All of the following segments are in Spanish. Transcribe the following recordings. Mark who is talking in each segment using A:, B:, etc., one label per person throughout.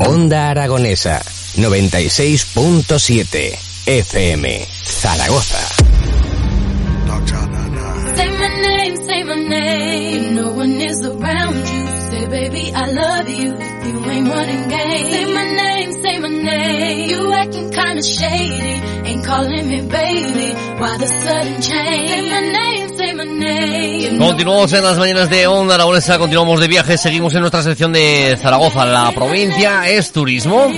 A: Onda Aragonesa 96.7 FM Zaragoza.
B: Calling me baby. Why the sudden change?
C: Continuamos en las mañanas de Onda Aragonesa, continuamos de viaje, seguimos en nuestra sección de Zaragoza. La provincia es turismo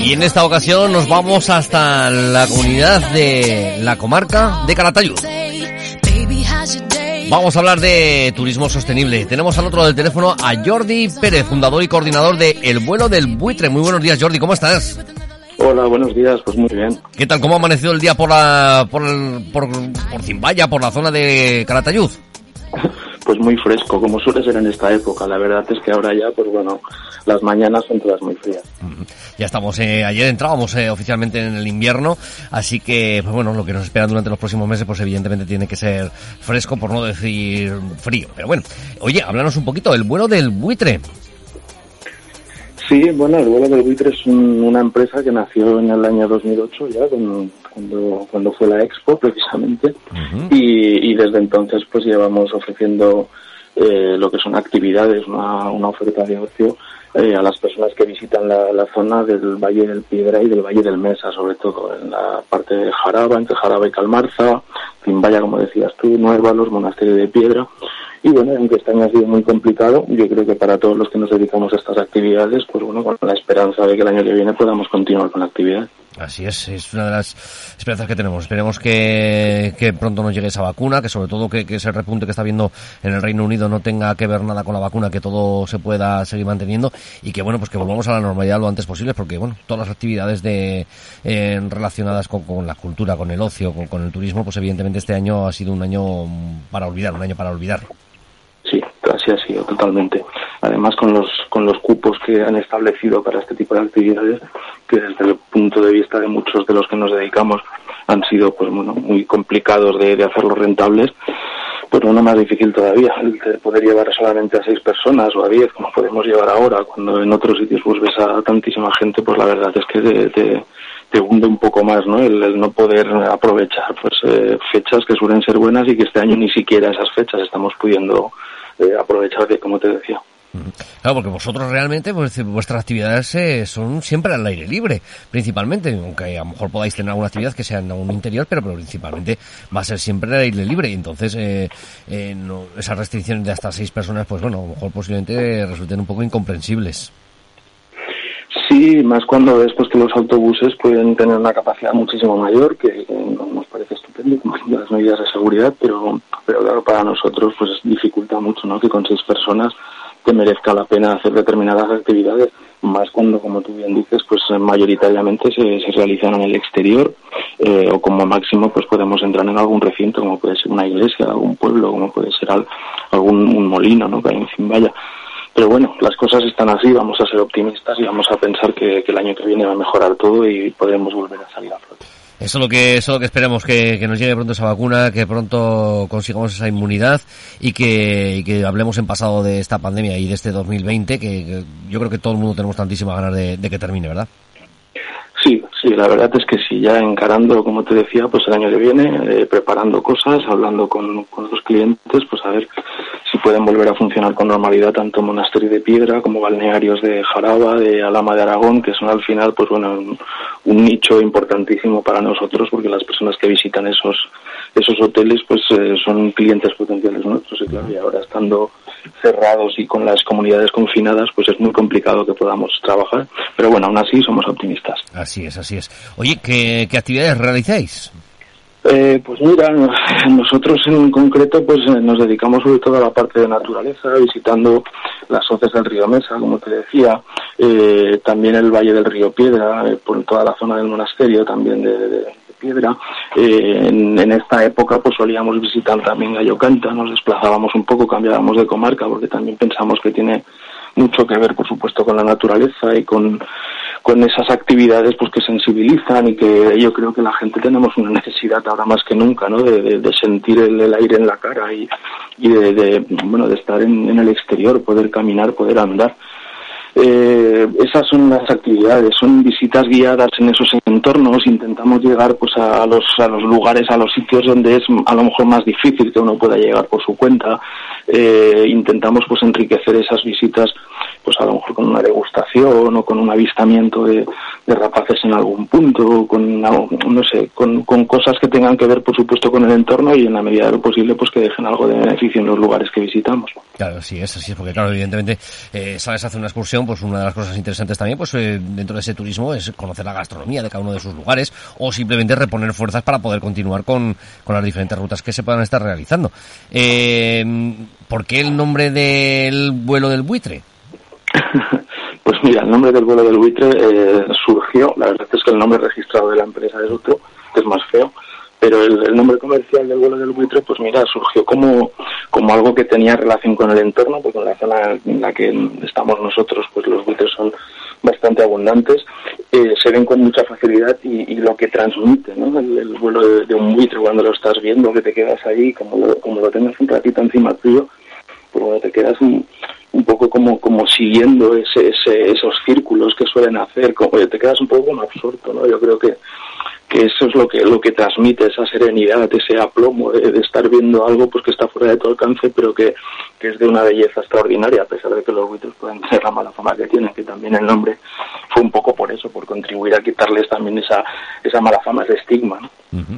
C: y en esta ocasión nos vamos hasta la comunidad de la comarca de Calatayud. Vamos a hablar de turismo sostenible. Tenemos al otro del teléfono a Jordi Pérez, fundador y coordinador de El Vuelo del Buitre. Muy buenos días, Jordi, ¿cómo estás?
D: Hola, buenos días, pues muy bien.
C: ¿Qué tal? ¿Cómo ha amanecido el día por la, por, el- por, por Zimbaya, por la zona de Calatayud?
D: Pues muy fresco, como suele ser en esta época. La verdad es que ahora ya, pues bueno, las mañanas son todas muy frías.
C: Ya estamos, eh, ayer entrábamos eh, oficialmente en el invierno, así que, pues bueno, lo que nos espera durante los próximos meses, pues evidentemente tiene que ser fresco, por no decir frío. Pero bueno, oye, háblanos un poquito, el vuelo del buitre.
D: Sí, bueno, el vuelo del buitre es un- una empresa que nació en el año 2008 ya, con- cuando, cuando fue la Expo precisamente, y, y desde entonces pues llevamos ofreciendo eh, lo que son actividades, una, una oferta de ocio eh, a las personas que visitan la, la zona del Valle del Piedra y del Valle del Mesa, sobre todo en la parte de Jaraba, entre Jaraba y Calmarza, Zimbaya, como decías tú, Nuevalos, Monasterio de Piedra. Y bueno, aunque este año ha sido muy complicado, yo creo que para todos los que nos dedicamos a estas actividades, pues bueno, con la esperanza de que el año que viene podamos continuar con la actividad.
C: Así es, es una de las esperanzas que tenemos. Esperemos que, que pronto nos llegue esa vacuna, que sobre todo que, que ese repunte que está viendo en el Reino Unido no tenga que ver nada con la vacuna, que todo se pueda seguir manteniendo y que bueno, pues que volvamos a la normalidad lo antes posible, porque bueno, todas las actividades de eh, relacionadas con, con la cultura, con el ocio, con, con el turismo, pues evidentemente este año ha sido un año para olvidar, un año para olvidar.
D: Ha sido totalmente. Además, con los, con los cupos que han establecido para este tipo de actividades, que desde el punto de vista de muchos de los que nos dedicamos han sido pues bueno muy complicados de, de hacerlos rentables, pues bueno, más difícil todavía. El de poder llevar solamente a seis personas o a diez, como podemos llevar ahora, cuando en otros sitios pues a tantísima gente, pues la verdad es que te, te, te hunde un poco más, ¿no? El, el no poder aprovechar pues eh, fechas que suelen ser buenas y que este año ni siquiera esas fechas estamos pudiendo eh, aprovechar, como te decía.
C: Claro, porque vosotros realmente, pues, vuestras actividades eh, son siempre al aire libre, principalmente, aunque a lo mejor podáis tener alguna actividad que sea en un interior, pero, pero principalmente va a ser siempre al aire libre. Y entonces, eh, eh, no- esas restricciones de hasta seis personas, pues bueno, a lo mejor posiblemente resulten un poco incomprensibles.
D: Sí, más cuando ves pues, que los autobuses pueden tener una capacidad muchísimo mayor, que no- nos parece estupendo, como las medidas de seguridad, pero, pero claro, para nosotros pues dificulta mucho ¿no? que con seis personas te merezca la pena hacer determinadas actividades, más cuando, como tú bien dices, pues mayoritariamente se, se realizan en el exterior eh, o como máximo pues podemos entrar en algún recinto, como puede ser una iglesia, algún pueblo, como puede ser al- algún un molino ¿no? que hay en Zimbaya. Pero bueno, las cosas están así, vamos a ser optimistas y vamos a pensar que, el año que viene va a mejorar todo y podremos volver a salir a flote.
C: Eso es lo que, es lo que esperemos, que, que nos llegue pronto esa vacuna, que pronto consigamos esa inmunidad y que, y que hablemos en pasado de esta pandemia y de este 2020, que, que yo creo que todo el mundo tenemos tantísimas ganas de, de que termine, ¿verdad?
D: Sí, sí, la verdad es que sí, ya encarando, como te decía, pues el año que viene, eh, preparando cosas, hablando con, con los clientes, pues a ver si pueden volver a funcionar con normalidad tanto Monasterio de Piedra como balnearios de Jaraba, de Alama de Aragón, que son al final, pues bueno, un, un nicho importantísimo para nosotros porque las personas que visitan esos esos hoteles pues eh, son clientes potenciales nuestros y claro, y ahora estando cerrados y con las comunidades confinadas pues es muy complicado que podamos trabajar, pero bueno, aún así somos optimistas.
C: Así es, así es. Oye, ¿qué, qué actividades realizáis?
D: Eh, pues mira, nosotros en concreto pues eh, nos dedicamos sobre todo a la parte de naturaleza, visitando las hoces del río Mesa, como te decía, eh, también el valle del río Piedra, eh, por toda la zona del monasterio también de, de- de Piedra. Eh, en, en esta época pues solíamos visitar también Gallocanta, nos desplazábamos un poco, cambiábamos de comarca porque también pensamos que tiene mucho que ver, por supuesto, con la naturaleza y con, con esas actividades pues que sensibilizan y que yo creo que la gente tenemos una necesidad ahora más que nunca, ¿no? De, sentir el, aire en la cara y, y de, bueno, de estar en el exterior, poder caminar, poder andar. Eh, esas son las actividades, son visitas guiadas en esos entornos, intentamos llegar pues a los, a los lugares, a los sitios donde es a lo mejor más difícil que uno pueda llegar por su cuenta, eh, intentamos pues enriquecer esas visitas pues a lo mejor con una degustación o con un avistamiento de, rapaces en algún punto, con no sé, con, cosas que tengan que ver por supuesto con el entorno y en la medida de lo posible pues que dejen algo de beneficio en los lugares que visitamos.
C: Claro, sí, es así, porque claro, evidentemente eh, sabes hacer una excursión, pues una de las cosas interesantes también pues eh, dentro de ese turismo es conocer la gastronomía de cada uno de sus lugares o simplemente reponer fuerzas para poder continuar con, con las diferentes rutas que se puedan estar realizando. Eh, ¿Por qué el nombre del vuelo del buitre?
D: pues mira, el nombre del vuelo del buitre eh, surgió, la verdad es que el nombre registrado de la empresa es otro, que es más feo, pero el, nombre comercial del vuelo del buitre, pues mira, surgió como, como algo que tenía relación con el entorno, porque en la zona en la que estamos nosotros, pues los buitres son bastante abundantes, eh, se ven con mucha facilidad y, lo que transmite, ¿no? El, vuelo de, un buitre cuando lo estás viendo, que te quedas ahí, como lo, como lo tengas un ratito encima tuyo, pues bueno, te quedas un, un poco como, como siguiendo ese, esos círculos que suelen hacer, como, te quedas un poco como absorto, ¿no? Yo creo que, que eso es lo que, lo que transmite esa serenidad, ese aplomo de, estar viendo algo pues que está fuera de tu alcance, pero que, que es de una belleza extraordinaria, a pesar de que los buitres pueden tener la mala fama que tienen, que también el nombre fue un poco por eso, por contribuir a quitarles también esa, esa mala fama, ese estigma, ¿no?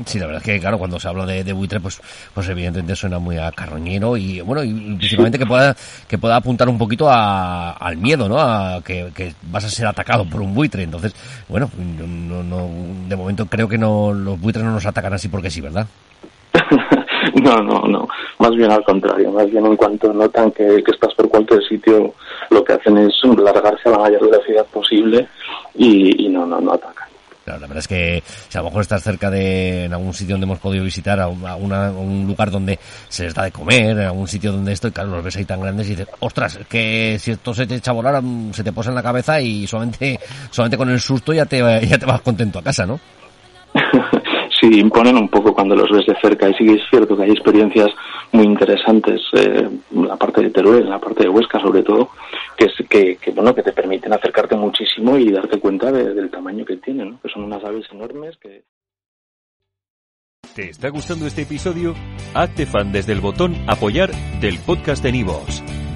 C: Sí, la verdad es que, claro, cuando se habla de, buitre, pues, pues evidentemente suena muy a carroñero y, bueno, y principalmente que pueda, que pueda apuntar un poquito a, al miedo, ¿no? A que, vas a ser atacado por un buitre. Entonces, bueno, no, no, de momento creo que no, los buitres no nos atacan así porque sí, ¿verdad?
D: no, no, no. Más bien al contrario. Más bien en cuanto notan que, que estás por cualquier sitio, lo que hacen es largarse a la mayor velocidad posible y, y no, no, no atacan
C: la verdad es que si a lo mejor estás cerca de en algún sitio donde hemos podido visitar, a, un lugar donde se les da de comer, en algún sitio donde esto, y claro, los ves ahí tan grandes y dices, ostras, que si esto se te echa a volar, mm, se te posa en la cabeza y solamente, solamente con el susto ya te, ya te vas contento a casa, ¿no?
D: sí imponen un poco cuando los ves de cerca y sí que es cierto que hay experiencias muy interesantes eh, en la parte de Teruel, en la parte de Huesca sobre todo, que, es, que, que, bueno que te permiten acercarte muchísimo y darte cuenta del tamaño que tienen, ¿no? que son unas aves enormes que...
E: ¿Te está gustando este episodio? Hazte fan desde el botón apoyar del podcast de Nivos.